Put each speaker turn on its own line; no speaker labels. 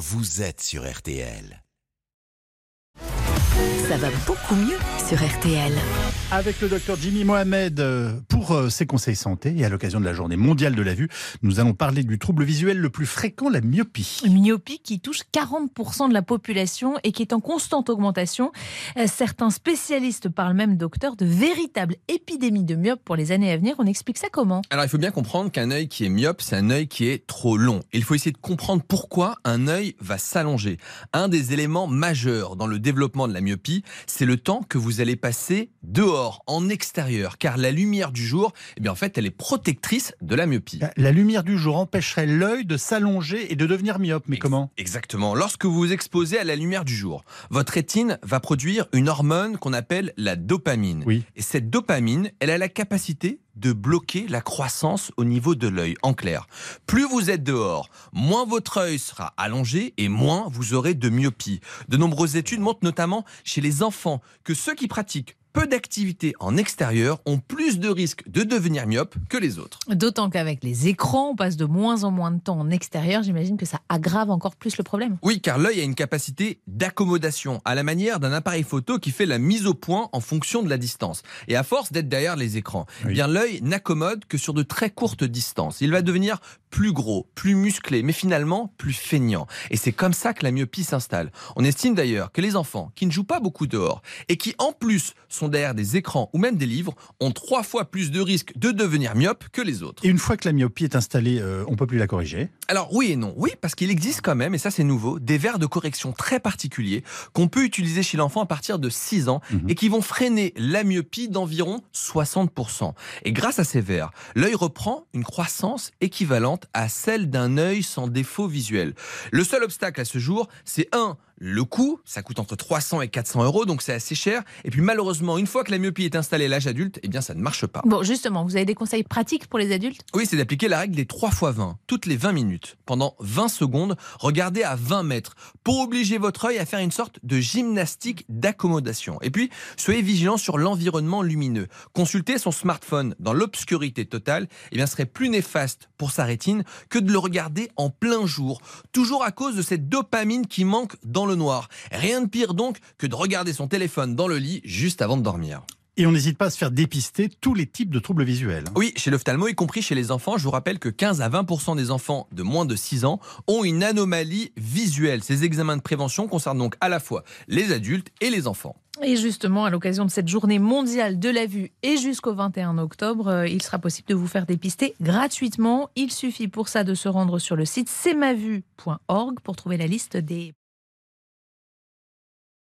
vous êtes sur RTL.
Ça va beaucoup mieux sur RTL.
Avec le docteur Jimmy Mohamed euh, pour euh, ses conseils santé et à l'occasion de la journée mondiale de la vue, nous allons parler du trouble visuel le plus fréquent, la myopie.
Une myopie qui touche 40% de la population et qui est en constante augmentation. Euh, Certains spécialistes parlent même, docteur, de véritable épidémie de myope pour les années à venir. On explique ça comment?
Alors il faut bien comprendre qu'un œil qui est myope, c'est un œil qui est trop long. Il faut essayer de comprendre pourquoi un œil va s'allonger. Un des éléments majeurs dans le développement de la myopie, c'est le temps que vous allez passer dehors, en extérieur, car la lumière du jour, eh bien en fait, elle est protectrice de la myopie.
La lumière du jour empêcherait l'œil de s'allonger et de devenir myope. Mais
Ex-
comment?
Exactement. Lorsque vous vous exposez à la lumière du jour, votre rétine va produire une hormone qu'on appelle la dopamine.
Oui.
Et cette dopamine, elle a la capacité de bloquer la croissance au niveau de l'œil. En clair, plus vous êtes dehors, moins votre œil sera allongé et moins vous aurez de myopie. De nombreuses études montrent notamment chez les enfants que ceux qui pratiquent peu d'activité en extérieur ont plus de risques de devenir myope que les autres.
D'autant qu'avec les écrans, on passe de moins en moins de temps en extérieur. J'imagine que ça aggrave encore plus le problème.
Oui, car l'œil a une capacité d'accommodation, à la manière d'un appareil photo qui fait la mise au point en fonction de la distance. Et à force d'être derrière les écrans, eh
Oui.
bien l'œil n'accommode que sur de très courtes distances. Il va devenir plus gros, plus musclé, mais finalement plus feignant. Et c'est comme ça que la myopie s'installe. On estime d'ailleurs que les enfants qui ne jouent pas beaucoup dehors et qui en plus sont derrière des écrans ou même des livres ont trois fois plus de risques de devenir myope que les autres.
Et une fois que la myopie est installée, euh, on peut plus la corriger.
Alors oui et non. Oui, parce qu'il existe quand même, et ça c'est nouveau, des verres de correction très particuliers qu'on peut utiliser chez l'enfant à partir de 6 ans
Mhm.
et qui vont freiner la myopie d'environ 60%. Et grâce à ces verres, l'œil reprend une croissance équivalente à celle d'un œil sans défaut visuel. Le seul obstacle à ce jour, c'est un, le coût, ça coûte entre 300 et 400 euros, donc c'est assez cher. Et puis malheureusement, une fois que la myopie est installée à l'âge adulte, eh bien ça ne marche pas.
Bon, justement, vous avez des conseils pratiques pour les adultes?
Oui, c'est d'appliquer la règle des 3 x 20, toutes les 20 minutes. Pendant 20 secondes, regardez à 20 mètres pour obliger votre œil à faire une sorte de gymnastique d'accommodation. Et puis, soyez vigilant sur l'environnement lumineux. Consulter son smartphone dans l'obscurité totale eh bien, serait plus néfaste pour sa rétine que de le regarder en plein jour, toujours à cause de cette dopamine qui manque dans le noir. Rien de pire donc que de regarder son téléphone dans le lit juste avant de dormir.
Et on n'hésite pas à se faire dépister tous les types de troubles visuels.
Oui, chez l'ophtalmo, y compris chez les enfants, je vous rappelle que 15 à 20 des enfants de moins de 6 ans ont une anomalie visuelle. Ces examens de prévention concernent donc à la fois les adultes et les enfants.
Et justement, à l'occasion de cette journée mondiale de la vue et jusqu'au 21 octobre, euh, il sera possible de vous faire dépister gratuitement. Il suffit pour ça de se rendre sur le site cmavue.org pour trouver la liste des